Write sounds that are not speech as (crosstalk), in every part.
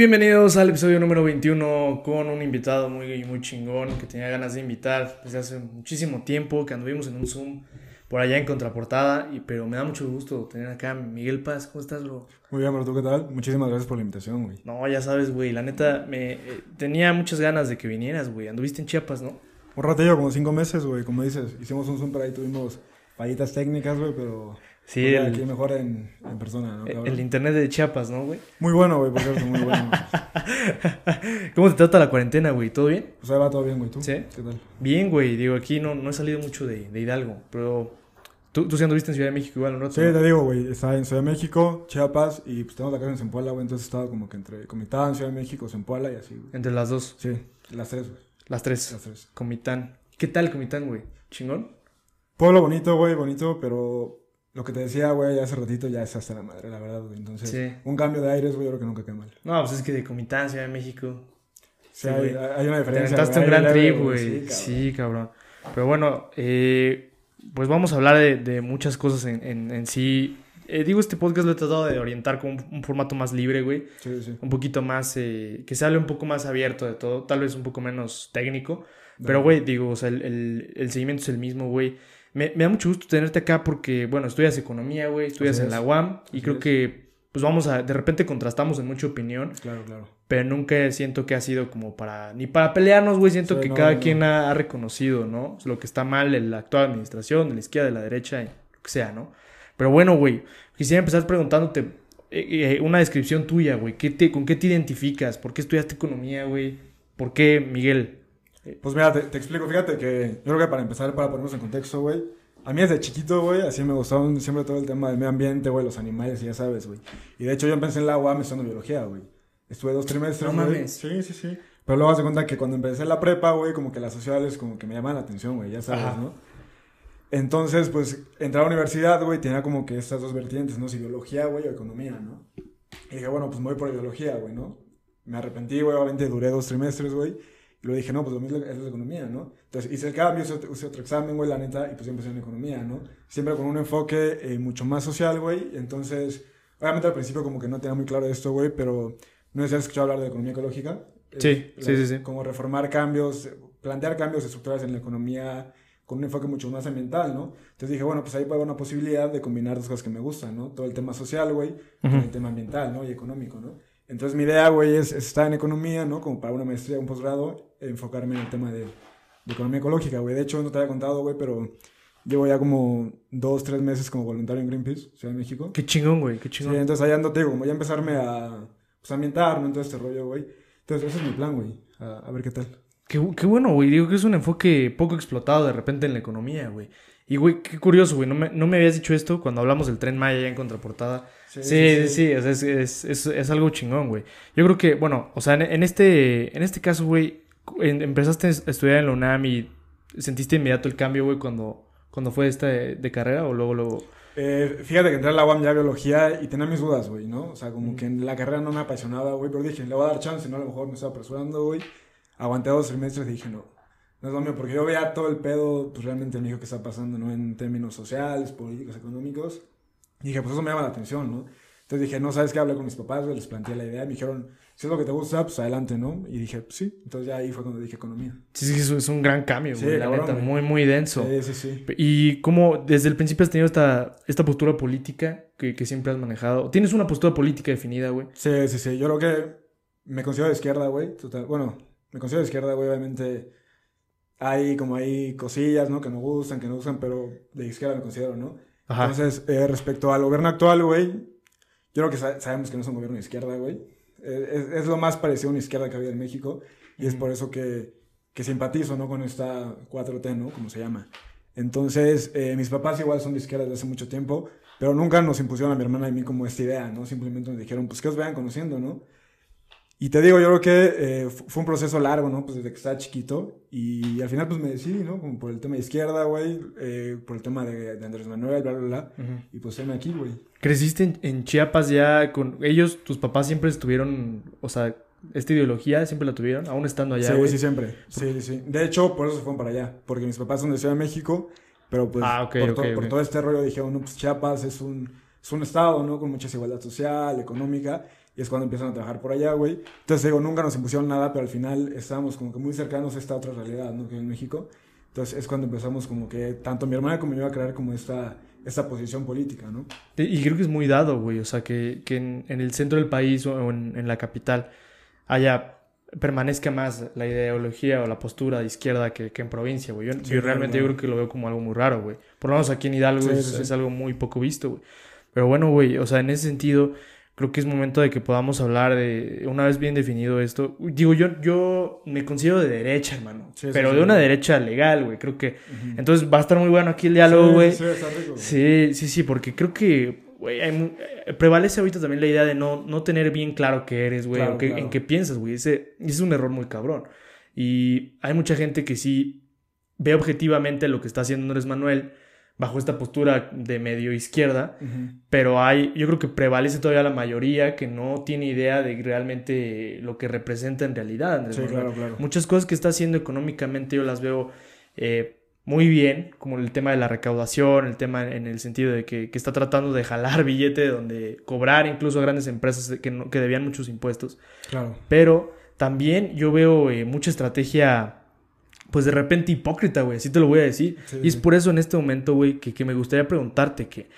bienvenidos al episodio número 21 con un invitado muy, muy chingón que tenía ganas de invitar desde hace muchísimo tiempo, que anduvimos en un Zoom por allá en Contraportada, y, pero me da mucho gusto tener acá a Miguel Paz. ¿Cómo estás, bro? Muy bien, bro, ¿tú qué tal? Muchísimas gracias por la invitación, güey. No, ya sabes, güey, la neta, me eh, tenía muchas ganas de que vinieras, güey. Anduviste en Chiapas, ¿no? Un ratillo, como cinco meses, güey, como dices. Hicimos un Zoom, pero ahí tuvimos fallitas técnicas, güey, pero... Sí, pues, el- aquí mejor en, en persona, ¿no? cabrón? El internet de Chiapas, ¿no, güey? Muy bueno, güey, por cierto, muy bueno. (laughs) ¿Cómo te trata la cuarentena, güey? ¿Todo bien? Pues ahí va todo bien, güey, ¿tú? ¿Sí? ¿Qué tal? Bien, güey. Digo, aquí no, no he salido mucho de, de Hidalgo, pero tú, tú sí anduviste en Ciudad de México igual, ¿no? Sí, te digo, güey, estaba en Ciudad de México, Chiapas, y pues tenemos la casa en Zempoala, güey, entonces estaba como que entre Comitán, Ciudad de México, Zempoala y así, güey. Entre las dos, Sí, las tres, güey, las tres. las tres. Comitán. ¿Qué tal Comitán, güey? ¿Chingón? Pueblo bonito, güey, bonito, pero lo que te decía, güey, hace ratito ya es hasta la madre, la verdad, güey. Entonces, Sí. un cambio de aires, güey, yo creo que nunca cae mal. No, pues es que de Comitán, Ciudad de México. Sí, Sí, hay, una Te diferencia. aventaste un gran trip, güey. Sí, cabrón. Pero bueno, eh, pues vamos a hablar de, de muchas cosas en, en, en sí. Eh, digo, este podcast lo he tratado de orientar con un, un formato más libre, güey. Sí, sí. Un poquito más, eh, que se hable un poco más abierto de todo. Tal vez un poco menos técnico. Pero, güey, digo, o sea, el, el, el seguimiento es el mismo, güey. Me, me da mucho gusto tenerte acá porque, bueno, estudias economía, güey, estudias Así en es. la UAM y Así creo es. que, pues vamos a, de repente contrastamos en mucha opinión, Claro, claro. pero nunca siento que ha sido como para, ni para pelearnos, güey, siento que no, cada no. quien ha, ha reconocido, ¿no? Lo que está mal en la actual administración, de la izquierda, de la derecha, lo que sea, ¿no? Pero bueno, güey, quisiera empezar preguntándote eh, eh, una descripción tuya, güey, ¿Qué te, ¿con qué te identificas? ¿Por qué estudiaste economía, güey? ¿Por qué, Miguel? Pues mira, te, te explico. Fíjate que yo creo que para empezar, para ponernos en contexto, güey. A mí desde chiquito, güey, así me gustaba siempre todo el tema del medio ambiente, güey, los animales, y ya sabes, güey. Y de hecho yo empecé en la UAM estudiando biología, güey. Estuve dos trimestres, No mames. Sí, sí, sí. Pero luego hace cuenta que cuando empecé la prepa, güey, como que las sociales como que me llaman la atención, güey, ya sabes, Ajá. ¿no? Entonces, pues, entré a la universidad, güey, tenía como que estas dos vertientes, ¿no? Si biología, güey, o economía, ¿no? Y dije, bueno, pues me voy por biología, güey, ¿no? Me arrepentí, güey, obviamente duré dos trimestres, güey. Y luego dije, no, pues lo mío es la economía, ¿no? Entonces hice el cambio, hice otro, hice otro examen, güey, la neta, y pues empecé en economía, ¿no? Siempre con un enfoque eh, mucho más social, güey. Entonces, obviamente al principio como que no tenía muy claro esto, güey, pero no sé si has escuchado hablar de economía ecológica. Sí, Es sí, la- sí, sí. Como reformar cambios, plantear cambios estructurales en la economía con un enfoque mucho más ambiental, ¿no? Entonces dije, bueno, pues ahí puede haber una posibilidad de combinar dos cosas que me gustan, ¿no? Todo el tema social, güey, con Ujú. el tema ambiental, ¿no? Y económico, ¿no? Entonces mi idea, güey, es, es estar en economía, ¿no? Como para una maestría, un posgrado, enfocarme en el tema de, de economía ecológica, güey. De hecho, no te había contado, güey, pero llevo ya como dos, tres meses como voluntario en Greenpeace, Ciudad de México. Qué chingón, güey, qué Sí, chingón. entonces allá ando, te digo, como ya empezarme a pues, ambientar, ¿no? En todo este rollo, güey. Entonces ese es mi plan, güey. A, a ver qué tal. Qué, qué bueno, güey. Digo que es un enfoque poco explotado de repente en la economía, güey. Y, güey, qué curioso, güey. No me, no me habías dicho esto cuando hablamos del tren Maya ya en contraportada. Sí, sí, sí. es, es, es, es algo chingón, güey. Yo creo que, bueno, o sea, en, en este, en este caso, güey, empezaste a estudiar en la UNAM y sentiste inmediato el cambio, güey, cuando, cuando fue esta de, de carrera o luego, luego. Eh, fíjate que entré a la UAM ya biología y tenía mis dudas, güey, ¿no? O sea, como que en la carrera no me apasionaba, güey, pero dije, le voy a dar chance, ¿no? A lo mejor me estaba apresurando, güey. Aguanté dos trimestres y dije, no, no es lo mío, porque yo veía todo el pedo, pues realmente en México que está pasando, ¿no? En términos sociales, políticos, económicos. Y dije, pues eso me llama la atención, ¿no? Entonces dije, no, ¿sabes qué? Hablé con mis papás, güey, les planteé la idea, me dijeron, si es lo que te gusta, pues adelante, ¿no? Y dije, pues sí. Entonces ya ahí fue cuando dije economía. Sí, sí, es, un gran cambio, Sí, güey. la cabrón, neta, güey. muy, muy denso. Sí, sí, sí. Y cómo desde el principio has tenido esta, esta postura política que, que siempre has manejado. Tienes una postura política definida, güey. Sí, sí, sí. Yo creo que me considero de izquierda, güey. Total. Bueno, me considero de izquierda, güey. Obviamente hay como hay cosillas, ¿no? Que me gustan, que no gustan, pero de izquierda me considero, ¿no? Ajá. Entonces, eh, respecto al gobierno actual, güey, yo creo que sa- sabemos que no es un gobierno de izquierda, güey. Eh, es, es lo más parecido a una izquierda que había en México y es por eso que, que simpatizo, ¿no? Con esta 4T, ¿no? Como se llama. Entonces, eh, mis papás igual son de izquierda desde hace mucho tiempo, pero nunca nos impusieron a mi hermana y a mí como esta idea, ¿no? Simplemente nos dijeron, pues que os vayan conociendo, ¿no? Y te digo, yo creo que eh, fu- fue un proceso largo, ¿no? Pues desde que estaba chiquito. Y al final, pues me decidí, ¿no? Como por el tema de izquierda, güey. eh, por el tema de, de Andrés Manuel, bla, bla, bla. Ujú. Y pues heme aquí, güey. Creciste en, en Chiapas ya con ellos, tus papás siempre estuvieron, o sea, esta ideología siempre la tuvieron, aún estando allá, sí, güey. sí, siempre. Sí, sí, sí. De hecho, por eso se fueron para allá. Porque mis papás son de Ciudad de México. Pero pues Ah, ok, por, to- por ok. todo este rollo dijeron, no, pues Chiapas es un, es un estado, ¿no? Con mucha desigualdad social, económica. Y es cuando empiezan a trabajar por allá, güey. Entonces, digo, nunca nos impusieron nada, pero al final estábamos como que muy cercanos a esta otra realidad, ¿no? Que en México. Entonces, es cuando empezamos como que tanto mi hermana como yo a crear como esta, esta posición política, ¿no? Y creo que es muy dado, güey, o sea, que, que en, en, el centro del país o en, en la capital haya permanezca más la ideología o la postura de izquierda que, que en provincia, güey. Yo, realmente yo creo que lo veo como algo muy raro, güey. Por lo menos aquí en Hidalgo es, es, algo muy poco visto, güey. Pero bueno, güey, o sea, en ese sentido, creo que es momento de que podamos hablar de, una vez bien definido esto, digo, yo, yo me considero de derecha, hermano, pero de una derecha legal, güey, creo que, entonces va a estar muy bueno aquí el diálogo, güey. Sí, sí, sí, porque creo que güey, eh, prevalece ahorita también la idea de no, no tener bien claro qué eres, güey, o en qué piensas, güey. Ese, es un error muy cabrón. Y hay mucha gente que sí ve objetivamente lo que está haciendo Andrés Manuel bajo esta postura de medio izquierda, pero hay, yo creo que prevalece todavía la mayoría que no tiene idea de realmente lo que representa en realidad sí, Claro, claro. Muchas cosas que está haciendo económicamente yo las veo eh, muy bien, como el tema de la recaudación, el tema en el sentido de que, está tratando de jalar (laughs) billete, donde cobrar incluso a grandes empresas que, que debían muchos impuestos. Claro. Pero también yo veo eh, mucha estrategia, pues de repente hipócrita, güey, así te lo voy a decir. y es por eso en este momento, güey, que, que, me gustaría preguntarte que...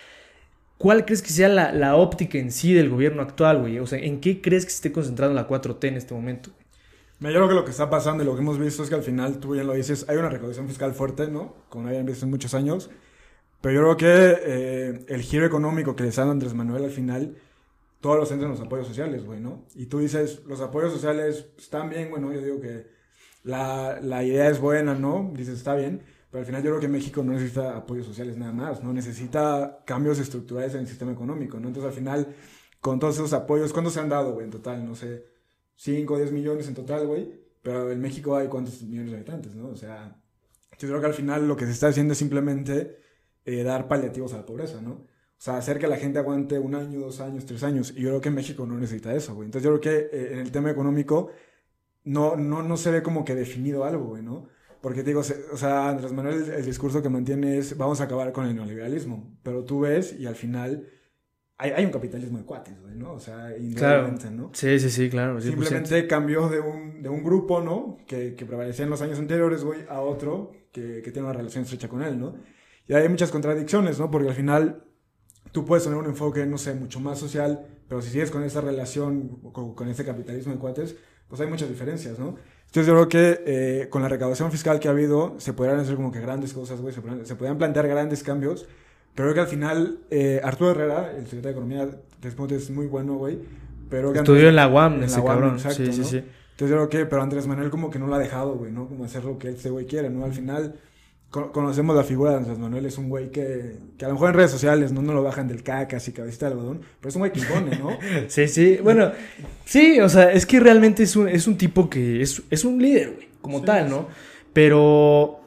¿Cuál crees que sea la, la óptica en sí del gobierno actual, güey? O sea, ¿en qué crees que se esté concentrando la 4T en este momento? yo creo que lo que está pasando y lo que hemos visto es que al final, tú bien lo dices, hay una recaudación fiscal fuerte, ¿no? Como no habían visto en muchos años. Pero yo creo que eh, el giro económico que le está dando Andrés Manuel al final, todos los centros en los apoyos sociales, güey, ¿no? Y tú dices, los apoyos sociales están bien, bueno, yo digo que la, la idea es buena, ¿no? Dices, está bien. Pero al final yo creo que México no necesita apoyos sociales nada más, ¿no? Necesita cambios estructurales en el sistema económico, ¿no? Entonces al final, con todos esos apoyos, ¿cuántos se han dado, güey, en total? No sé 5 o 10 millones en total, güey. Pero en México hay cuántos millones de habitantes, ¿no? O sea, yo creo que al final lo que se está haciendo es simplemente eh, dar paliativos a la pobreza, ¿no? O sea, hacer que la gente aguante un año, dos años, tres años. Y yo creo que México no necesita eso, güey. Entonces yo creo que eh, en el tema económico no, no, no se ve como que definido algo, güey, ¿no? Porque te digo, o sea, Andrés Manuel, el discurso que mantiene es vamos a acabar con el neoliberalismo. Pero tú ves y al final hay, un capitalismo de cuates, güey, ¿no? O sea, indudablemente, ¿no? Sí, sí, sí, claro. Simplemente cambió de un, de un grupo, ¿no? Que, que prevalecía en los años anteriores, güey, a otro que, que tiene una relación estrecha con él, ¿no? Y hay muchas contradicciones, ¿no? Porque al final tú puedes tener un enfoque, no sé, mucho más social, pero si sigues con esa relación, con, con ese capitalismo de cuates, pues hay muchas diferencias, ¿no? Entonces yo creo que eh, con la recaudación fiscal que ha habido, se podrían hacer como que grandes cosas, güey, se, se podrían plantear grandes cambios pero creo que al final, eh, Arturo Herrera, el secretario de Economía, después es muy bueno, güey. Pero Estudió en la UAM, ese cabrón. Exacto, sí, sí, sí. Entonces creo que, pero Andrés Manuel como que no lo ha dejado, güey, ¿no? Como hacer lo que ese güey quiere, ¿no? Al final conocemos la figura de Andrés Manuel, es un güey que, que a lo mejor en redes sociales no, no lo bajan del cacas y cabecita de algodón, pero es un güey que impone, ¿no? (laughs) sí, sí, bueno, sí, o sea, es que realmente es un, es un tipo que es, es un líder, güey, como tal, ¿no? Pero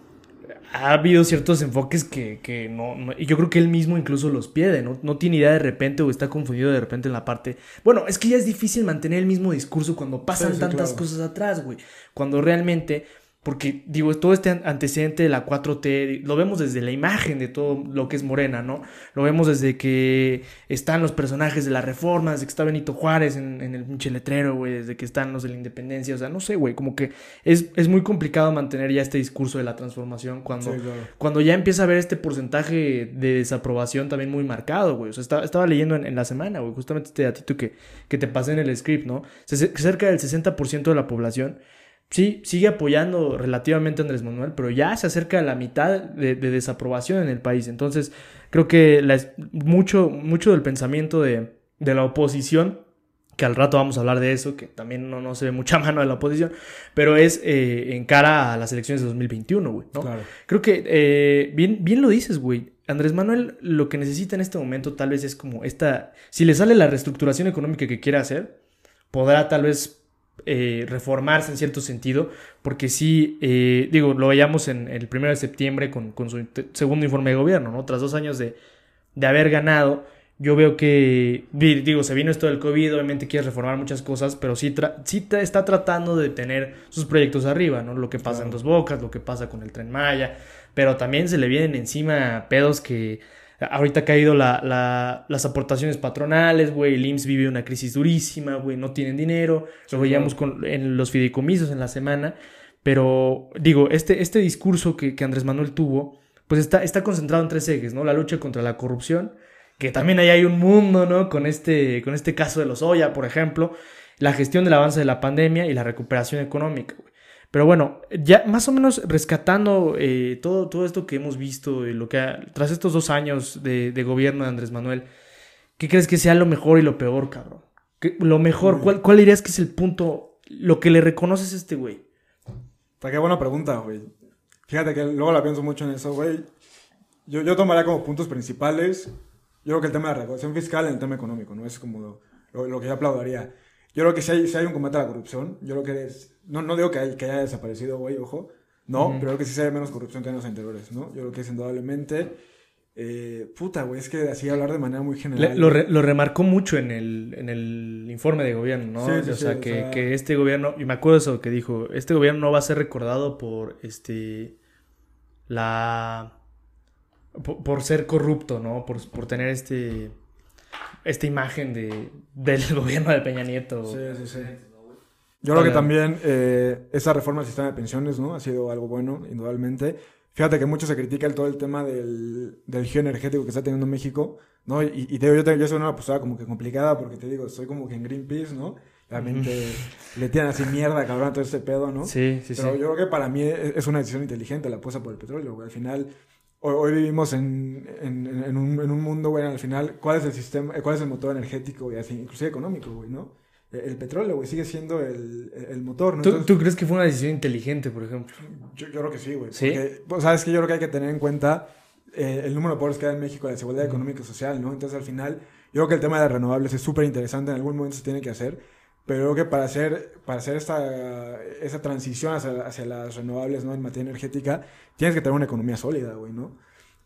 ha habido ciertos enfoques que, que no, Y yo creo que él mismo incluso los pierde, ¿no? No tiene idea de repente o está confundido de repente en la parte... Bueno, es que ya es difícil mantener el mismo discurso cuando pasan tantas cosas atrás, güey. Cuando realmente porque, digo, todo este antecedente de la 4T lo vemos desde la imagen de todo lo que es Morena, ¿no? Lo vemos desde que están los personajes de la reforma, desde que está Benito Juárez en, el pinche letrero, güey, desde que están los de la independencia, o sea, no sé, güey, como que es, es, muy complicado mantener ya este discurso de la transformación cuando, cuando ya empieza a haber este porcentaje de desaprobación también muy marcado, güey. O sea, estaba, leyendo en, la semana, güey, justamente este datito que, que te pasé en el script, ¿no? Cerca del 60% de la población sí, sigue apoyando relativamente a Andrés Manuel, pero ya se acerca a la mitad de, desaprobación en el país. Entonces, creo que mucho, mucho del pensamiento de, la oposición, que al rato vamos a hablar de eso, que también no, no se ve mucha (laughs) mano de la oposición, pero es eh, en cara a las elecciones de 2021, güey, ¿no? Creo que eh, bien, bien lo dices, güey. Andrés Manuel lo que necesita en este momento tal vez es como esta, si le sale la reestructuración económica que quiere hacer, podrá tal vez eh, reformarse en cierto sentido, porque sí, eh, digo, lo veíamos en el primero de septiembre con, su segundo informe de gobierno, ¿no? Tras dos años de, haber ganado, yo veo que, digo, se vino esto del COVID, obviamente quiere reformar muchas cosas, pero sí, sí está tratando de tener sus proyectos arriba, ¿no? Lo que pasa en Dos Bocas, lo que pasa con el Tren Maya, pero también se le vienen encima pedos que Ahorita ha caído la, las aportaciones patronales, güey. El IMSS vive una crisis durísima, güey. No tienen dinero. Lo veíamos con, en los fideicomisos en la semana. Pero, digo, este, este discurso que, que Andrés Manuel tuvo, pues está, está concentrado en tres ejes, ¿no? La lucha contra la corrupción, que también ahí hay un mundo, ¿no? Con este, con este caso de los Oya, por ejemplo. La gestión del avance de la pandemia y la recuperación económica, güey. Pero bueno, ya más o menos rescatando eh, todo, todo esto que hemos visto, y lo que tras estos dos años de, gobierno de Andrés Manuel, ¿qué crees que sea lo mejor y lo peor, cabrón? lo mejor, ¿cuál, ¿cuál dirías que es el punto, lo que le reconoces a este güey? Qué buena pregunta, güey. Fíjate que luego la pienso mucho en eso, güey. Yo, yo tomaría como puntos principales, yo creo que el tema de la recaudación fiscal y el tema económico, ¿no? Es como lo, lo, que yo aplaudiría. Yo creo que si hay, si hay un combate a la corrupción, yo creo que es no, no digo que, haya desaparecido, güey, ojo. No, pero creo que sí se ve menos corrupción que en los anteriores, ¿no? Yo creo que es indudablemente. Eh, puta, güey, es que así hablar de manera muy general. lo, lo, remarcó mucho en el, en el informe de gobierno, ¿no? Sí, sí, o, sea, que, que, este gobierno, y me acuerdo eso que dijo, este gobierno no va a ser recordado por este. La. Por, ser corrupto, ¿no? Por, por tener este. Esta imagen de, del (laughs) gobierno de Peña Nieto. Sí, sí, sí. Yo creo que también eh, esa reforma del sistema de pensiones, ¿no? Ha sido algo bueno, indudablemente. Fíjate que mucho se critica el, todo el tema del, del giro energético que está teniendo México, ¿no? Y, y te digo, yo, te, yo soy una postura como que complicada porque te digo, soy como que en Greenpeace, ¿no? Realmente le tiran así mierda, cabrón, todo ese pedo, ¿no? Sí, sí, Pero yo creo que para mí es una decisión inteligente la apuesta por el petróleo, güey. Al final, hoy, vivimos en, en, en, un, en un mundo, güey, al final, ¿cuál es el sistema, cuál es el motor energético, y así, inclusive económico, güey, ¿no? el petróleo, güey, sigue siendo el, el motor, ¿no? ¿Tú, crees que fue una decisión inteligente, por ejemplo? Yo, yo creo que sí, güey. ¿Sí? Porque, sabes que yo creo que hay que tener en cuenta eh, el número de pobres que hay en México, la desigualdad económica y social, ¿no? Entonces, al final, yo creo que el tema de las renovables es súper interesante, en algún momento se tiene que hacer, pero creo que para hacer, para hacer esta, esa transición hacia, hacia las renovables, ¿no? En materia energética, tienes que tener una economía sólida, güey, ¿no?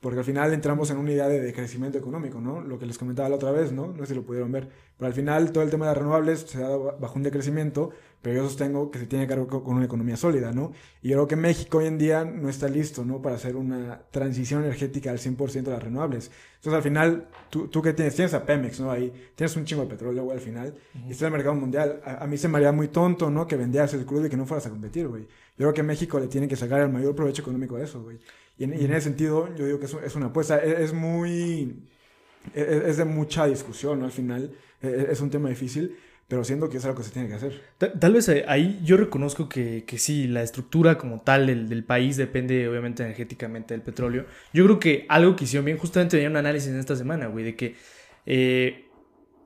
porque al final entramos en una idea de, crecimiento económico, ¿no? Lo que les comentaba la otra vez, ¿no? No sé si lo pudieron ver, pero al final todo el tema de las renovables se da bajo un decrecimiento, pero yo sostengo que se tiene que cargar con una economía sólida, ¿no? Y yo creo que México hoy en día no está listo, ¿no? Para hacer una transición energética al 100% de las renovables. Entonces al final, ¿tú, tú qué tienes? Tienes a Pemex, ¿no? Ahí tienes un chingo de petróleo, güey, al final, y está en el mercado mundial. A, mí se me haría muy tonto, ¿no? Que vendieras el crudo y que no fueras a competir, güey. Yo creo que México le tiene que sacar el mayor provecho económico a eso, güey. Y en, ese sentido, yo digo que es, una apuesta. E, es, muy. E, e, es, de mucha discusión, ¿no? Al final, es un tema difícil, pero siento que es algo que se tiene que hacer. Tal, vez ahí yo reconozco que, que, sí, la estructura como tal del, del, país depende, obviamente, energéticamente del petróleo. Yo creo que algo que hicieron bien, justamente tenía un análisis en esta semana, güey, de que. Eh,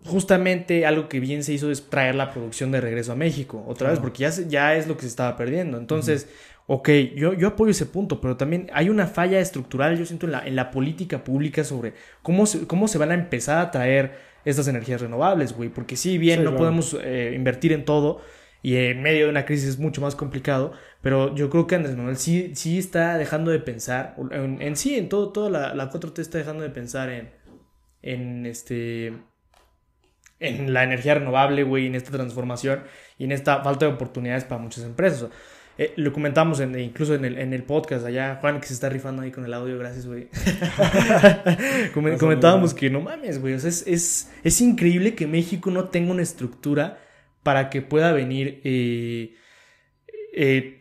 justamente algo que bien se hizo es traer la producción de regreso a México, otra vez, porque ya, ya es lo que se estaba perdiendo. Entonces, Ok, yo, yo apoyo ese punto, pero también hay una falla estructural, yo siento, en la, en la política pública sobre cómo se, cómo se van a empezar a traer estas energías renovables, güey. Porque si bien no podemos eh, invertir en todo y en medio de una crisis es mucho más complicado, pero yo creo que Andrés Manuel sí, sí está dejando de pensar, en, sí, en todo, toda la, la 4T está dejando de pensar en, en este en la energía renovable, güey, en esta transformación y en esta falta de oportunidades para muchas empresas. Eh, lo comentamos en, incluso en el, en el podcast allá, Juan que se está rifando ahí con el audio, gracias, güey. (laughs) comentábamos que no mames, güey, o sea, es, es, es, increíble que México no tenga una estructura para que pueda venir eh, eh,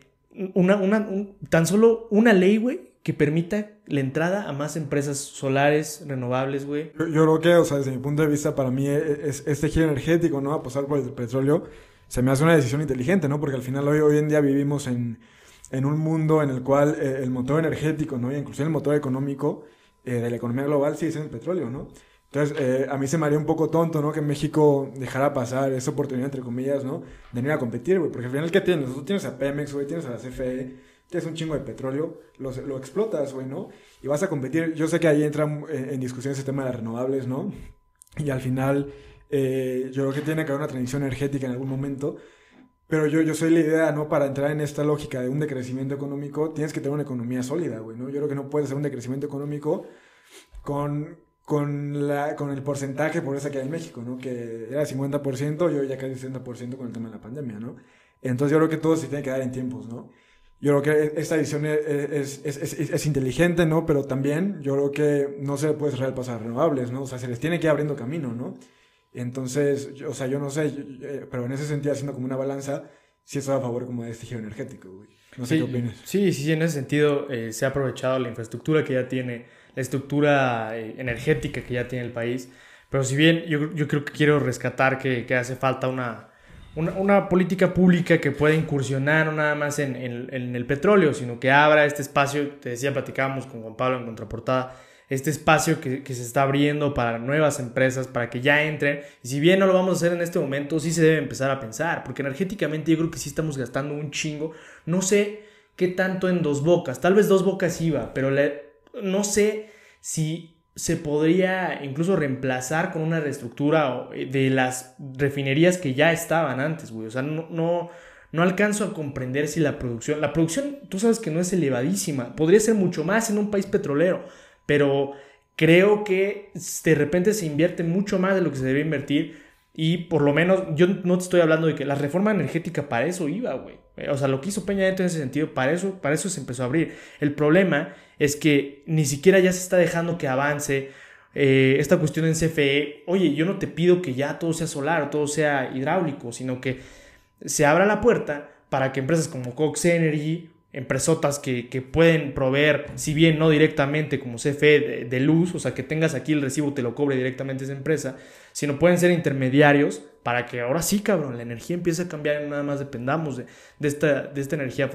una, una tan solo una ley, güey, que permita la entrada a más empresas solares, renovables, güey. Yo, yo, creo que, o sea, desde mi punto de vista, para mí es, este giro energético, ¿no? A pasar por el petróleo se me hace una decisión inteligente, ¿no? Porque al final hoy, hoy en día vivimos en, en un mundo en el cual eh, el motor energético, ¿no? Y incluso el motor económico eh, de la economía global sigue siendo el petróleo, ¿no? Entonces, eh, a mí se me haría un poco tonto, ¿no? Que México dejara pasar esa oportunidad, entre comillas, ¿no? De venir a competir, güey. Porque al final, ¿qué tienes? Tú tienes a Pemex, güey, tienes a la CFE, tienes un chingo de petróleo, lo, lo explotas, güey, ¿no? Y vas a competir. Yo sé que ahí entra en discusión ese tema de las renovables, ¿no? Y al final eh, yo creo que tiene que haber una transición energética en algún momento. Pero yo, yo soy la idea, ¿no? Para entrar en esta lógica de un decrecimiento económico, tienes que tener una economía sólida, güey, ¿no? Yo creo que no puedes hacer un decrecimiento económico con, con, la, con el porcentaje por esa que hay en México, ¿no? Que era 50%, yo ya casi 60% con el tema de la pandemia, ¿no? Entonces yo creo que todo se tiene que dar en tiempos, ¿no? yo creo que esta decisión es, es, es, es, inteligente, ¿no? Pero también yo creo que no se puede cerrar el paso a renovables, ¿no? O sea, se les tiene que ir abriendo camino, ¿no? Entonces, o sea, yo no sé, eh, pero en ese sentido, haciendo como una balanza, sí estoy a favor como de este giro energético, güey. No sé sí, qué opinas. Sí, sí, en ese sentido eh, se ha aprovechado la infraestructura que ya tiene, la estructura eh, energética que ya tiene el país. Pero si bien yo, yo creo que quiero rescatar que, que hace falta una, una, una, política pública que pueda incursionar no nada más en, en, en, el petróleo, sino que abra este espacio, te decía, platicábamos con Juan Pablo en Contraportada, este espacio que, se está abriendo para nuevas empresas, para que ya entren. Y si bien no lo vamos a hacer en este momento, sí se debe empezar a pensar, porque energéticamente yo creo que sí estamos gastando un chingo. No sé qué tanto en dos bocas, tal vez dos bocas iba, pero no sé si se podría incluso reemplazar con una reestructura de las refinerías que ya estaban antes, güey. O sea, no, no, no alcanzo a comprender si la producción, la producción, tú sabes que no es elevadísima, podría ser mucho más en un país petrolero, pero creo que de repente se invierte mucho más de lo que se debe invertir y por lo menos, yo no te estoy hablando de que la reforma energética para eso iba, güey. O sea, lo que hizo Peña Nieto en ese sentido, para eso, para eso se empezó a abrir. El problema es que ni siquiera ya se está dejando que avance eh, esta cuestión en CFE. Oye, yo no te pido que ya todo sea solar todo sea hidráulico, sino que se abra la puerta para que empresas como Cox Energy, empresotas que, que pueden proveer, si bien no directamente como CFE de, de luz, o sea, que tengas aquí el recibo, te lo cobre directamente esa empresa, sino pueden ser intermediarios para que ahora sí, cabrón, la energía empiece a cambiar y nada más dependamos de, de esta, de esta energía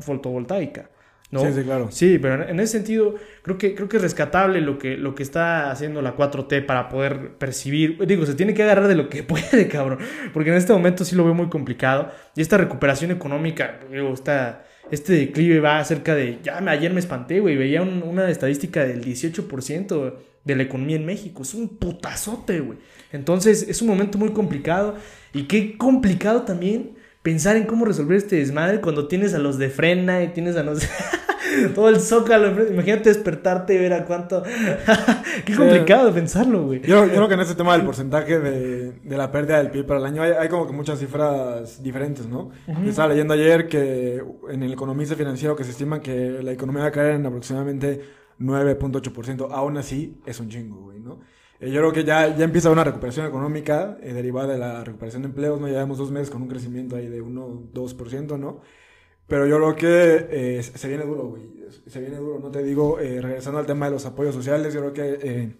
fotovoltaica. ¿no? Sí, sí, claro. Sí, pero en ese sentido creo que, creo que es rescatable lo que, lo que está haciendo la 4T para poder percibir. Digo, se tiene que agarrar de lo que (laughs) puede, cabrón. Porque en este momento sí lo veo muy complicado. Y esta recuperación económica, digo, está, este declive va cerca de... Ya ayer me espanté, güey. Veía un, una estadística del 18% de la economía en México. Es un putazote, güey. Entonces es un momento muy complicado. Y qué complicado también pensar en cómo resolver este desmadre cuando tienes a los de frena y tienes a los... (laughs) todo el zócalo. Imagínate despertarte y ver a cuánto. (laughs) Qué complicado sí. pensarlo, güey. Yo, yo, creo que en este tema del porcentaje de, de la pérdida del PIB para el año hay, hay, como que muchas cifras diferentes, ¿no? Uh -huh. Estaba leyendo ayer que en el economista financiero que se estima que la economía va a caer en aproximadamente 9.8%. Aún así, es un chingo, güey, ¿no? Eh, yo creo que ya, ya empieza una recuperación económica eh, derivada de la recuperación de empleos, ¿no? Ya llevamos dos meses con un crecimiento ahí de 1-2%, ¿no? Pero yo creo que eh, se viene duro, güey. Se viene duro, no te digo, regresando al tema de los apoyos sociales, yo creo que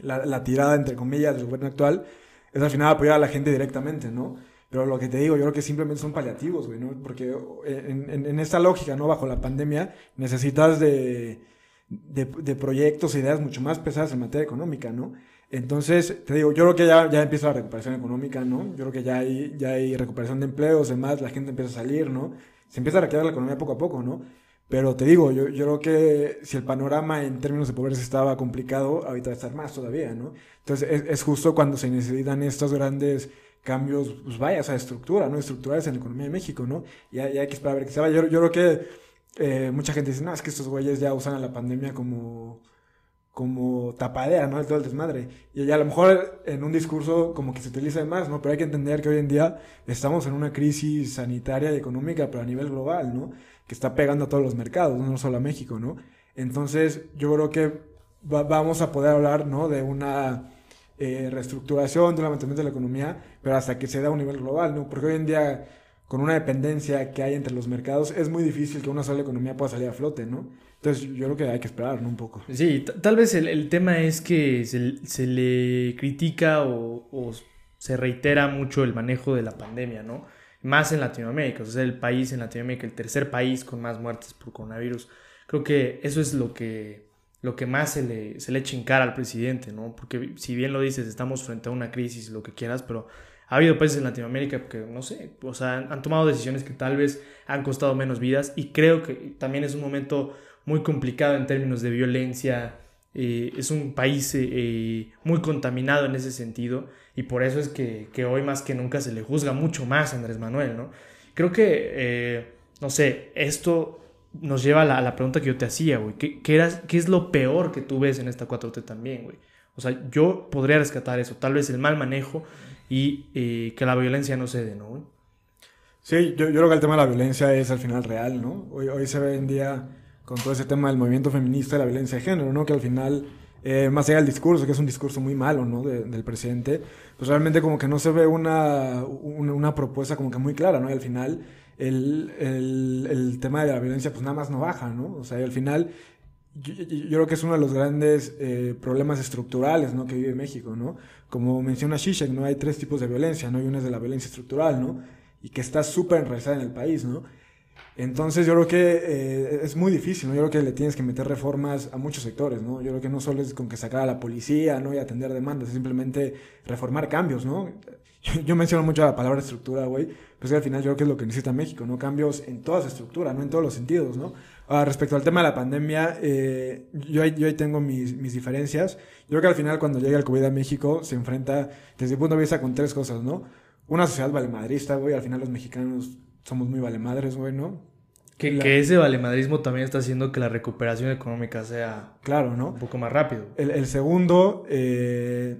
la, la, tirada, entre comillas, del gobierno actual es al final apoyar a la gente directamente, ¿no? Pero lo que te digo, yo creo que simplemente son paliativos, güey, ¿no? Porque en, en, en, esta lógica, ¿no? Bajo la pandemia, necesitas de, de, de proyectos e ideas mucho más pesadas en materia económica, ¿no? Entonces, te digo, yo creo que ya, ya empieza la recuperación económica, ¿no? Yo creo que ya hay, ya hay recuperación de empleos, demás, la gente empieza a salir, ¿no? se empieza a reactivar la economía poco a poco, ¿no? Pero te digo, yo, yo creo que si el panorama en términos de pobreza estaba complicado, ahorita va a estar más todavía, ¿no? Entonces es, es justo cuando se necesitan estos grandes cambios, pues vaya, o sea, estructura, ¿no? Estructurales en la economía de México, ¿no? Y hay, hay que esperar a ver qué se va. Yo, yo creo que eh, mucha gente dice, no, es que estos güeyes ya usan a la pandemia como como tapadera, ¿no? De todo el desmadre. Y a lo mejor en un discurso como que se utiliza más, ¿no? Pero hay que entender que hoy en día estamos en una crisis sanitaria y económica, pero a nivel global, ¿no? Que está pegando a todos los mercados, no solo a México, ¿no? Entonces, yo creo que va, vamos a poder hablar, ¿no? De una eh, reestructuración, de un mantenimiento de la economía, pero hasta que se da a un nivel global, ¿no? Porque hoy en día, con una dependencia que hay entre los mercados, es muy difícil que una sola economía pueda salir a flote, ¿no? Entonces yo creo que hay que esperar, ¿no? Un poco. Sí, tal vez el, el, tema es que se, se le critica o, o, se reitera mucho el manejo de la pandemia, ¿no? Más en Latinoamérica, o sea, el país en Latinoamérica, el tercer país con más muertes por coronavirus. Creo que eso es lo que, lo que más se le, se le echa en cara al presidente, ¿no? Porque si bien lo dices, estamos frente a una crisis, lo que quieras, pero ha habido países en Latinoamérica que, no sé, o sea, han, han tomado decisiones que tal vez han costado menos vidas y creo que también es un momento muy complicado en términos de violencia. Eh, es un país eh, muy contaminado en ese sentido y por eso es que, que, hoy más que nunca se le juzga mucho más a Andrés Manuel, ¿no? Creo que, eh, no sé, esto nos lleva a la, pregunta que yo te hacía, güey. ¿Qué, qué, era, ¿Qué es lo peor que tú ves en esta 4T también, güey? O sea, yo podría rescatar eso, tal vez el mal manejo y que la violencia no cede, ¿no? Sí, yo, yo creo que el tema de la violencia es al final real, ¿no? Hoy, hoy se ve en día con todo ese tema del movimiento feminista y la violencia de género, ¿no? Que al final, eh, más allá del discurso, que es un discurso muy malo, ¿no? De, del presidente, pues realmente como que no se ve una, una, una, propuesta como que muy clara, ¿no? Y al final el, el, el tema de la violencia pues nada más no baja, ¿no? O sea, y al final yo, yo, creo que es uno de los grandes eh, problemas estructurales ¿no? que vive México, ¿no? Como menciona Zizek, ¿no? Hay tres tipos de violencia, ¿no? Y una es de la violencia estructural, ¿no? Y que está súper enraizada en el país, ¿no? Entonces yo creo que eh, es muy difícil, ¿no? Yo creo que le tienes que meter reformas a muchos sectores, ¿no? Yo creo que no solo es con que sacar a la policía, ¿no? Y atender demandas, es simplemente reformar cambios, ¿no? Yo, menciono mucho la palabra estructura, güey, pues al final yo creo que es lo que necesita México, ¿no? Cambios en toda su estructura, no en todos los sentidos, ¿no? Ah, respecto al tema de la pandemia, eh, yo, ahí, yo ahí tengo mis, mis diferencias. Yo creo que al final cuando llega el COVID a México se enfrenta desde mi punto de vista con tres cosas, ¿no? Una sociedad valemadrista, güey, al final los mexicanos somos muy valemadres, güey, ¿no? Que, la... que, ese valemadrismo también está haciendo que la recuperación económica sea claro, ¿no? un poco más rápido. El, el segundo, eh,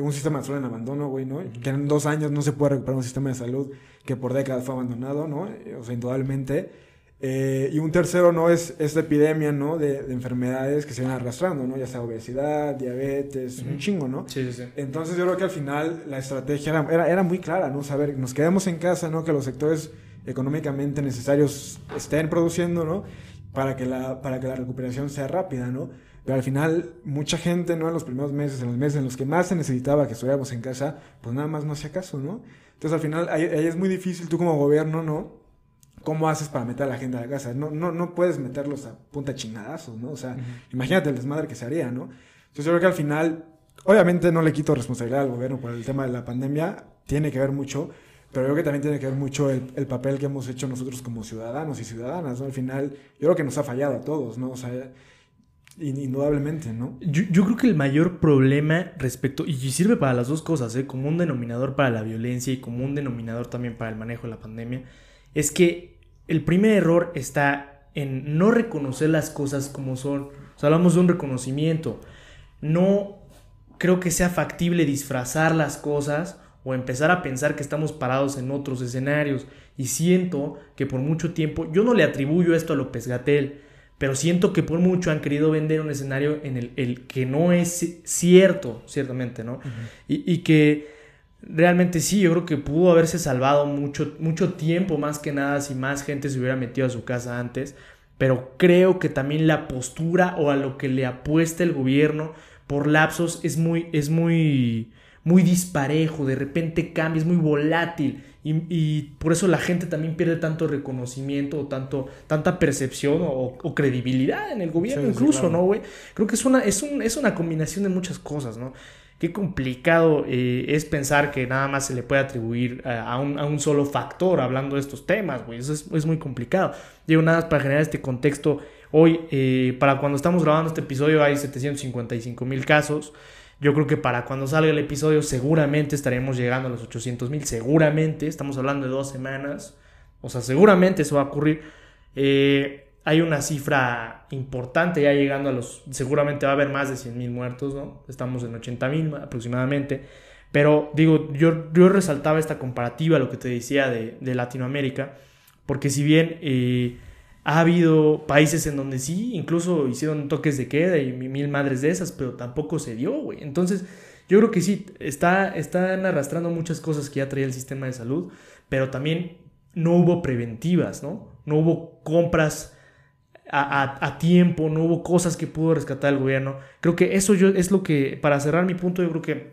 un sistema de salud en abandono, güey, ¿no? Uh -huh. Que en dos años no se puede recuperar un sistema de salud que por décadas fue abandonado, ¿no? O sea, indudablemente. Eh, y un tercero, ¿no? Es esta epidemia, ¿no? De, de, enfermedades que se van arrastrando, ¿no? Ya sea obesidad, diabetes, uh -huh. un chingo, ¿no? Sí, sí, sí. Entonces yo creo que al final la estrategia era, era, era muy clara, ¿no? Saber, nos quedamos en casa, ¿no? Que los sectores económicamente necesarios estén produciendo, ¿no? Para que la, para que la recuperación sea rápida, ¿no? Pero al final, mucha gente, ¿no? En los primeros meses, en los meses en los que más se necesitaba que estuviéramos en casa, pues nada más no hacía caso, ¿no? Entonces al final, ahí, ahí es muy difícil tú como gobierno, ¿no? ¿Cómo haces para meter a la gente a la casa? No, no, no puedes meterlos a punta chingadazos, ¿no? O sea, uh -huh. imagínate el desmadre que se haría, ¿no? Entonces yo creo que al final, obviamente no le quito responsabilidad al gobierno por el tema de la pandemia, tiene que ver mucho, pero creo que también tiene que ver mucho el, el, papel que hemos hecho nosotros como ciudadanos y ciudadanas, ¿no? Al final, yo creo que nos ha fallado a todos, ¿no? O sea, indudablemente, ¿no? Yo, yo, creo que el mayor problema respecto, y sirve para las dos cosas, ¿eh? como un denominador para la violencia y como un denominador también para el manejo de la pandemia, es que el primer error está en no reconocer las cosas como son. Hablamos de un reconocimiento. No creo que sea factible disfrazar las cosas o empezar a pensar que estamos parados en otros escenarios. Y siento que por mucho tiempo, yo no le atribuyo esto a López Gatel, pero siento que por mucho han querido vender un escenario en el, el que no es cierto, ciertamente, ¿no? Uh -huh. y, y, que realmente sí, yo creo que pudo haberse salvado mucho, mucho tiempo, más que nada, si más gente se hubiera metido a su casa antes. Pero creo que también la postura o a lo que le apuesta el gobierno por lapsos es muy, es muy, muy disparejo, de repente cambia, es muy volátil. Y, y, por eso la gente también pierde tanto reconocimiento o tanto, tanta percepción o, o credibilidad en el gobierno, sí, incluso, sí, claro. ¿no, güey? Creo que es una, es, un, es una combinación de muchas cosas, ¿no? Qué complicado eh, es pensar que nada más se le puede atribuir a, a, un, a un, solo factor hablando de estos temas, güey. Eso es, es, muy complicado. Digo, nada más para generar este contexto. Hoy, eh, para cuando estamos grabando este episodio, hay 755 mil casos. Yo creo que para cuando salga el episodio seguramente estaremos llegando a los 800 mil, seguramente, estamos hablando de dos semanas, o sea, seguramente eso va a ocurrir. Eh, hay una cifra importante ya llegando a los, seguramente va a haber más de 100 mil muertos, ¿no? Estamos en 80 mil aproximadamente. Pero digo, yo, yo resaltaba esta comparativa, lo que te decía de, Latinoamérica, porque si bien eh, ha habido países en donde sí, incluso hicieron toques de queda y mil madres de esas, pero tampoco se dio, güey. Entonces, yo creo que sí, está, están arrastrando muchas cosas que ya traía el sistema de salud, pero también no hubo preventivas, ¿no? No hubo compras a, a, a, tiempo, no hubo cosas que pudo rescatar el gobierno. Creo que eso yo, es lo que, para cerrar mi punto, yo creo que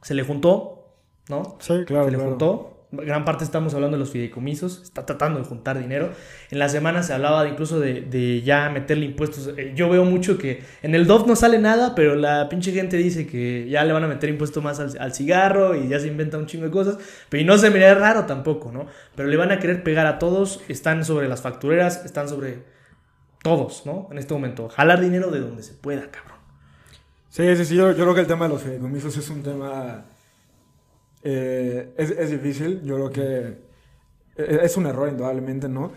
se le juntó, ¿no? Sí, claro. Se le claro. juntó. Gran parte estamos hablando de los fideicomisos, está tratando de juntar dinero. En la semana se hablaba incluso de, de, ya meterle impuestos. Eh, yo veo mucho que en el DOF no sale nada, pero la pinche gente dice que ya le van a meter impuestos más al, cigarro y ya se inventa un chingo de cosas. Pero y no se mira raro tampoco, ¿no? Pero le van a querer pegar a todos. Están sobre las factureras, están sobre todos, ¿no? En este momento. Jalar dinero de donde se pueda, cabrón. Sí, sí, sí. Yo, yo creo que el tema de los fideicomisos es un tema. Eh, es, es, difícil. Yo creo que e, es un error, indudablemente, ¿no?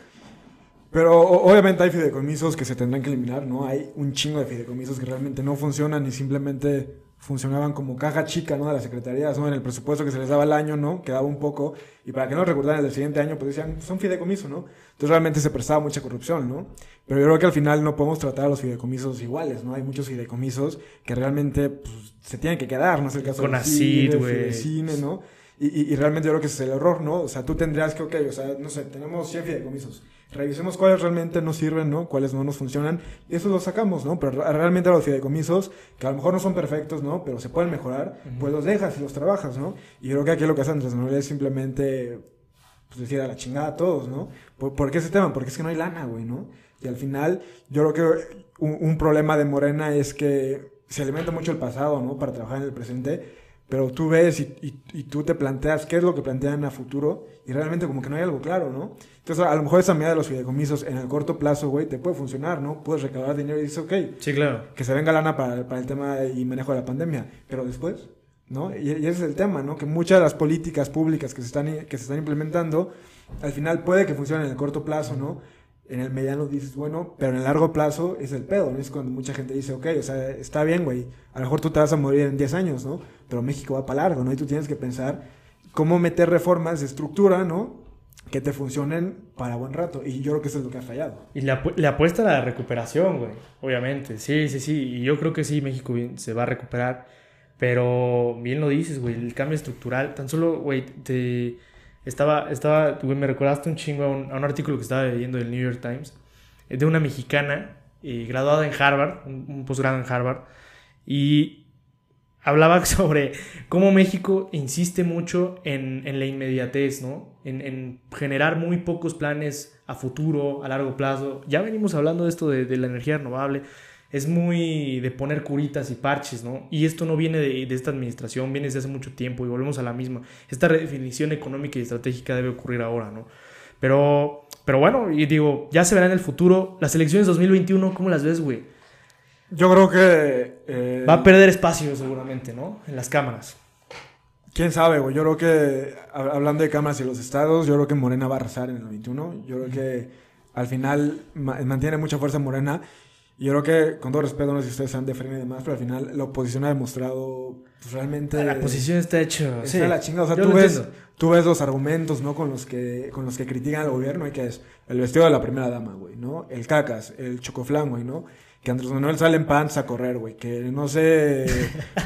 Pero obviamente hay fideicomisos que se tendrán que eliminar, ¿no? Hay un chingo de fideicomisos que realmente no funcionan y simplemente funcionaban como caja chica, ¿no? De las secretarías, ¿no? En el presupuesto que se les daba al año, ¿no? Quedaba un poco, y para que no recordaran el siguiente año, pues decían, son fideicomiso, ¿no? Entonces realmente se prestaba mucha corrupción, ¿no? Pero yo creo que al final no podemos tratar a los fideicomisos iguales, ¿no? Hay muchos fideicomisos que realmente pues, se tienen que quedar, ¿no? Es el caso Con del ACID, cine, cine, ¿no? Y, y, y realmente yo creo que ese es el error, ¿no? O sea, tú tendrías que, ok, o sea, no sé, tenemos 100 fideicomisos. Revisemos cuáles realmente nos sirven, ¿no? Cuáles no nos funcionan. Y eso lo sacamos, ¿no? Pero re- realmente los fideicomisos, que a lo mejor no son perfectos, ¿no? Pero se pueden mejorar, pues los dejas y los trabajas, ¿no? Y yo creo que aquí lo que hace Andrés Manuel es simplemente, pues decir a la chingada a todos, ¿no? ¿Por, por qué ese tema? Porque es que no hay lana, güey, ¿no? Y al final, yo creo que un, un problema de Morena es que se alimenta mucho el pasado, ¿no? Para trabajar en el presente. Pero tú ves y, y, y tú te planteas qué es lo que plantean a futuro y realmente como que no hay algo claro, ¿no? Entonces, a lo mejor esa medida de los fideicomisos en el corto plazo, güey, te puede funcionar, ¿no? Puedes recaudar dinero y dices, ok, Sí, claro. que se venga lana para, para el tema y manejo de la pandemia, pero después, ¿no? Y, y ese es el tema, ¿no? Que muchas de las políticas públicas que se están, que se están implementando, al final puede que funcionen en el corto plazo, ¿no? En el mediano dices, bueno, pero en el largo plazo es el pedo, ¿no? Es cuando mucha gente dice, ok, o sea, está bien, güey, a lo mejor tú te vas a morir en 10 años, ¿no? Pero México va para largo, ¿no? Y tú tienes que pensar cómo meter reformas de estructura, ¿no? Que te funcionen para buen rato. Y yo creo que eso es lo que ha fallado. Y le, apu- le apuesta a la recuperación, güey. Obviamente. Sí, sí, sí. Y yo creo que sí, México se va a recuperar. Pero bien lo dices, güey. El cambio estructural. Tan solo, güey, te. Estaba, estaba, güey, me recordaste un chingo a un, a un artículo que estaba leyendo del New York Times. eh, De una mexicana eh, graduada en Harvard, un, un posgrado en Harvard. Y hablaba (laughs) sobre cómo México insiste mucho en, en la inmediatez, ¿no? En, en generar muy pocos planes a futuro, a largo plazo. Ya venimos hablando de esto de, de la energía renovable. Es muy de poner curitas y parches, ¿no? Y esto no viene de, de esta administración, viene desde hace mucho tiempo y volvemos a la misma. Esta redefinición económica y estratégica debe ocurrir ahora, ¿no? Pero, pero bueno, y digo, ya se verá en el futuro. Las elecciones 2021, ¿cómo las ves, güey? Yo creo que... eh, Va a perder espacio seguramente, ¿no? En las cámaras. Quién sabe, güey. Yo creo que, hab- hablando de cámaras y los estados, yo creo que Morena va a arrasar en el 21. Yo creo que al final ma- mantiene mucha fuerza Morena. Y yo creo que, con todo respeto, no sé si ustedes sean de freno y demás, pero al final la oposición ha demostrado pues, realmente. La posición está hecha. Está Sí, la chingada. O sea, tú ves, tú ves los argumentos, ¿no? Con los que, con los que critican al gobierno y que es el vestido de la primera dama, güey, ¿no? El cacas, el chocoflán, güey, ¿no? Que Andrés Manuel sale en pants a correr, güey, que no se,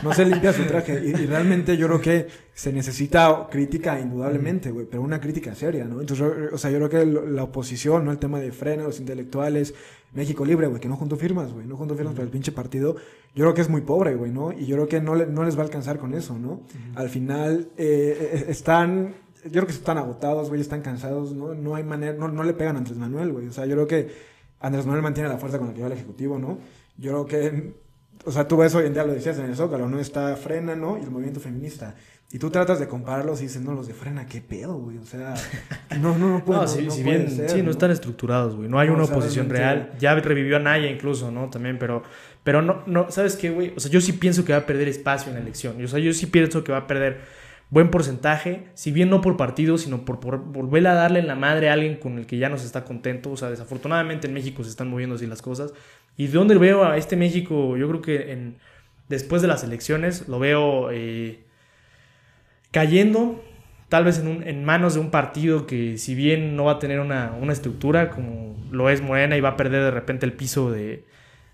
no se limpia su traje. Y, y realmente yo creo que se necesita crítica, indudablemente, güey, pero una crítica seria, ¿no? Entonces, o sea, yo creo que la oposición, ¿no? El tema de freno, los intelectuales, México Libre, güey, que no junto firmas, güey, no junto firmas para el pinche partido. Yo creo que es muy pobre, güey, ¿no? Y yo creo que no, le- no les va a alcanzar con eso, ¿no? Al final eh, eh, están, yo creo que están agotados, güey, están cansados, ¿no? No hay manera, no, no le pegan a Andrés Manuel, güey. O sea, yo creo que Andrés Manuel mantiene la fuerza con la que va el Ejecutivo, ¿no? Yo creo que, o sea, tú ves hoy en día, lo decías en el Zócalo, ¿no? Está Frena, ¿no? Y el movimiento feminista. Y tú tratas de compararlos y dices, no, los de Frena, qué pedo, güey. O sea, no, no, no (laughs) puede, No, no, si, no si puede bien, ser, sí, no, están estructurados, güey. No hay una o sea, oposición real. Ya revivió a Naya incluso, ¿no? También, pero, pero no, no, ¿sabes qué, güey? O sea, yo sí pienso que va a perder espacio en la elección. O sea, yo sí pienso que va a perder buen porcentaje, si bien no por partido, sino por, volver a darle en la madre a alguien con el que ya no se está contento. O sea, desafortunadamente en México se están moviendo así las cosas. ¿Y de dónde veo a este México? Yo creo que en, después de las elecciones lo veo eh, cayendo, tal vez en, un- manos de un partido que si bien no va a tener una, una estructura como lo es Morena y va a perder de repente el piso de,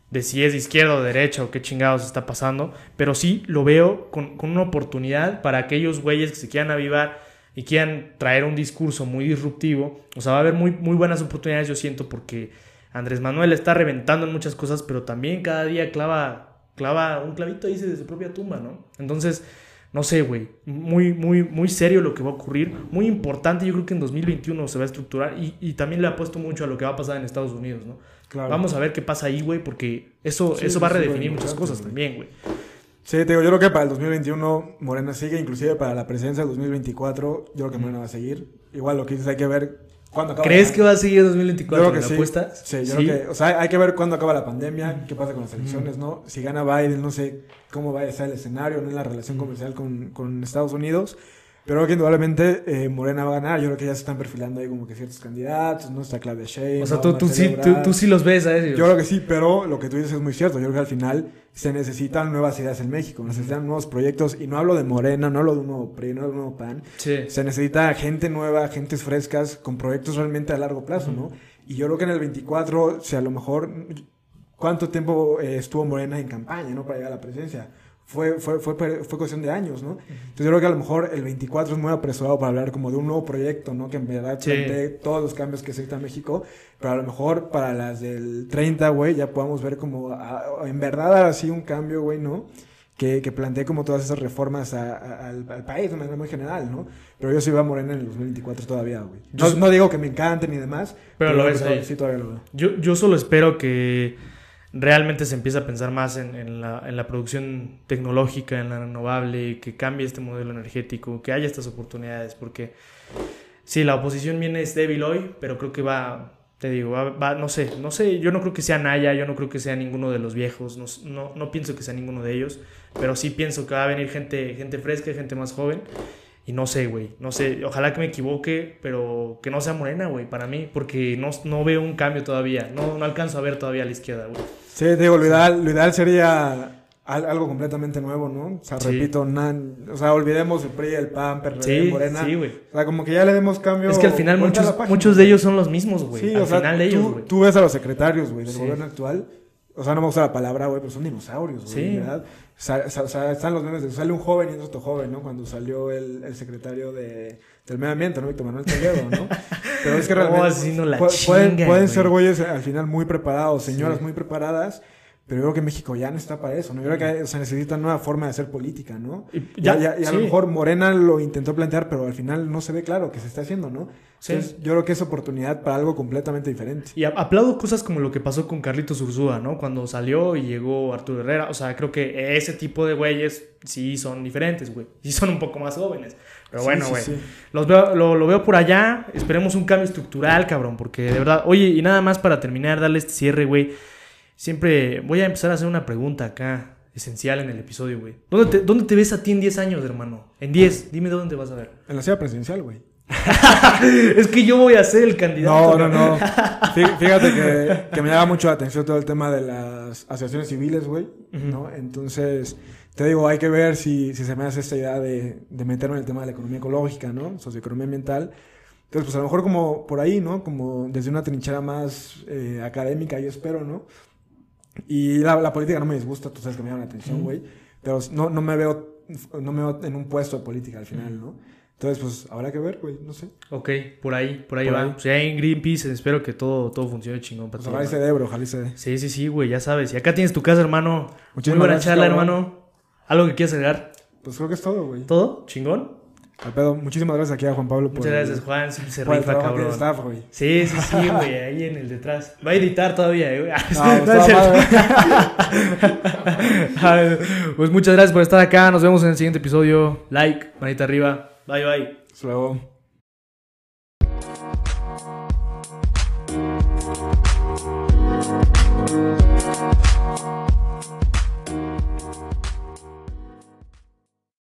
de si es de izquierda o de derecha o qué chingados está pasando, pero sí lo veo con, una oportunidad para aquellos güeyes que se quieran avivar y quieran traer un discurso muy disruptivo. O sea, va a haber muy, muy buenas oportunidades, yo siento, porque Andrés Manuel está reventando en muchas cosas, pero también cada día clava, clava un clavito ahí de su propia tumba, ¿no? Entonces, no sé, güey, muy, muy, muy serio lo que va a ocurrir, muy importante, yo creo que en 2021 se va a estructurar y, y también le apuesto mucho a lo que va a pasar en Estados Unidos, ¿no? Claro. Vamos a ver qué pasa ahí, güey, porque eso, Sí, eso va a redefinir muchas cosas güey. también, güey. Sí, te digo, yo creo que para el 2021 Morena sigue, inclusive para la presidencia del 2024, yo creo que Morena va a seguir. Igual lo que dices, hay que ver cuándo acaba ¿Crees la- que va a seguir Yo 2024? creo que ¿Me sí. apuestas? Sí, yo creo que, o sea, hay que ver cuándo acaba la pandemia, qué pasa con las elecciones, ¿no? Si gana Biden, no sé cómo va a estar el escenario, ¿no? En la relación comercial con, con Estados Unidos. Pero creo que indudablemente eh, Morena va a ganar. Yo creo que ya se están perfilando ahí como que ciertos candidatos, ¿no? Está Claudia Sheinbaum. O sea, tú, tú, sí, tú, sí los ves a ellos. Yo creo que sí, pero lo que tú dices es muy cierto. Yo creo que al final se necesitan nuevas ideas en México, necesitan nuevos proyectos. Y no hablo de Morena, no hablo de un nuevo PRI, no hablo de un nuevo PAN. Sí. Se necesita gente nueva, gentes frescas, con proyectos realmente a largo plazo, ¿no? Y yo creo que en el 24, si a lo mejor, ¿cuánto tiempo eh, estuvo Morena en campaña, ¿no? Para llegar a la presidencia. Fue, fue, fue, fue cuestión de años, ¿no? Entonces yo creo que a lo mejor el 24 es muy apresurado para hablar como de un nuevo proyecto, ¿no? Que en verdad Sí. plantee todos los cambios que necesita México, pero a lo mejor para las del 30, güey, ya podamos ver como ah, en verdad así un cambio, güey, ¿no? Que, que plantee como todas esas reformas a- a- al, al país de manera muy general, ¿no? Pero yo sí veo a Morena en el 2024 todavía, güey. No, no digo que me encante ni demás, Pero lo creo ves ahí. Sí, todavía lo veo. Yo, yo solo espero que realmente se empiece a pensar más en, en la, en la producción tecnológica, en la renovable, que cambie este modelo energético, que haya estas oportunidades, porque sí, la oposición viene es débil hoy, pero creo que va, te digo, va, va- no sé, no sé, yo no creo que sea Naya, yo no creo que sea ninguno de los viejos, no, no, no pienso que sea ninguno de ellos, pero sí pienso que va a venir gente, gente fresca, gente más joven. Y no sé, güey, no sé, ojalá que me equivoque, pero que no sea morena, güey, para mí, porque no, no veo un cambio todavía, no, no alcanzo a ver todavía a la izquierda, güey. Sí, digo, lo ideal, lo ideal sería al- algo completamente nuevo, ¿no? O sea, Sí. repito, nan- o sea, olvidemos el PRI, el PAN, PRD, Sí, Morena. sí, güey. O sea, como que ya le demos cambio. Es que al final muchos, muchos de ellos son los mismos, güey. Sí, al o sea, final de ellos, tú, tú ves a los secretarios, güey, del gobierno actual. O sea, no me gusta la palabra, güey, pero son dinosaurios, güey, Sí. ¿verdad? O sea, o sea, o sea, están los memes de sale un joven y es otro joven, ¿no? Cuando salió el, el secretario de, del medio ambiente, ¿no? Víctor Manuel Toledo, ¿no? (laughs) Pero es que realmente pueden, ser güeyes al final muy preparados, señoras Sí. muy preparadas, pero yo creo que México ya no está para eso, ¿no? Yo creo que se necesita nueva forma de hacer política, ¿no? Y Ya, ya- ya- y a lo sí. mejor Morena lo intentó plantear, pero al final no se ve claro que se está haciendo, ¿no? Sí. Entonces, yo creo que es oportunidad para algo completamente diferente. Y aplaudo cosas como lo que pasó con Carlitos Ursúa, ¿no? Cuando salió y llegó Arturo Herrera. O sea, creo que ese tipo de güeyes sí son diferentes, güey. Sí son un poco más jóvenes. Pero bueno, güey. sí. Los veo, lo, lo veo por allá. Esperemos un cambio estructural, cabrón. Porque de verdad. Oye, y nada más para terminar, darle este cierre, güey. Siempre voy a empezar a hacer una pregunta acá. Esencial en el episodio, güey. ¿Dónde te, ¿Dónde te ves a ti en 10 años, hermano? En 10. Dime dónde te vas a ver. En la silla presidencial, güey. (laughs) es que yo voy a ser el candidato. No, no, no. (laughs) Fí- Fíjate que, que me llama mucho la atención todo el tema de las asociaciones civiles, güey. ¿no? Entonces, te digo, hay que ver si, si se me hace esta idea de, de meterme en el tema de la economía ecológica, ¿no? Socioeconomía ambiental. Entonces, pues a lo mejor como por ahí, ¿no? Como desde una trinchera más eh, académica, yo espero, ¿no? Y la, la política no me disgusta, tú sabes que me llama la atención, güey. Pero no, no me veo no me veo en un puesto de política al final, ¿no? Entonces, pues habrá que ver, güey, no sé. Ok, por ahí, por ahí Por va. ahí. Pues ya en Greenpeace espero que todo, todo funcione chingón para Pues ojalá y se dé, bro, ojalá y se dé. Sí, sí, sí, güey, ya sabes. Y acá tienes tu casa, hermano. Muchísimas Muy buena gracias, charla, cabrón. hermano. ¿Algo que quieras agregar? Pues creo que es todo, güey. ¿Todo? ¿Chingón? Al pedo, muchísimas gracias aquí a Juan Pablo por Muchas el- gracias, Juan. Siempre se por el rifa, cabrón. staff, güey. Sí, sí, sí, (laughs) güey, ahí en el detrás. Va a editar todavía, eh, güey. No, (laughs) No, es estaba cierto. Ay, (laughs) pues muchas gracias por estar acá. Nos vemos en el siguiente episodio. Like, manita arriba. Bye, bye. Hasta luego.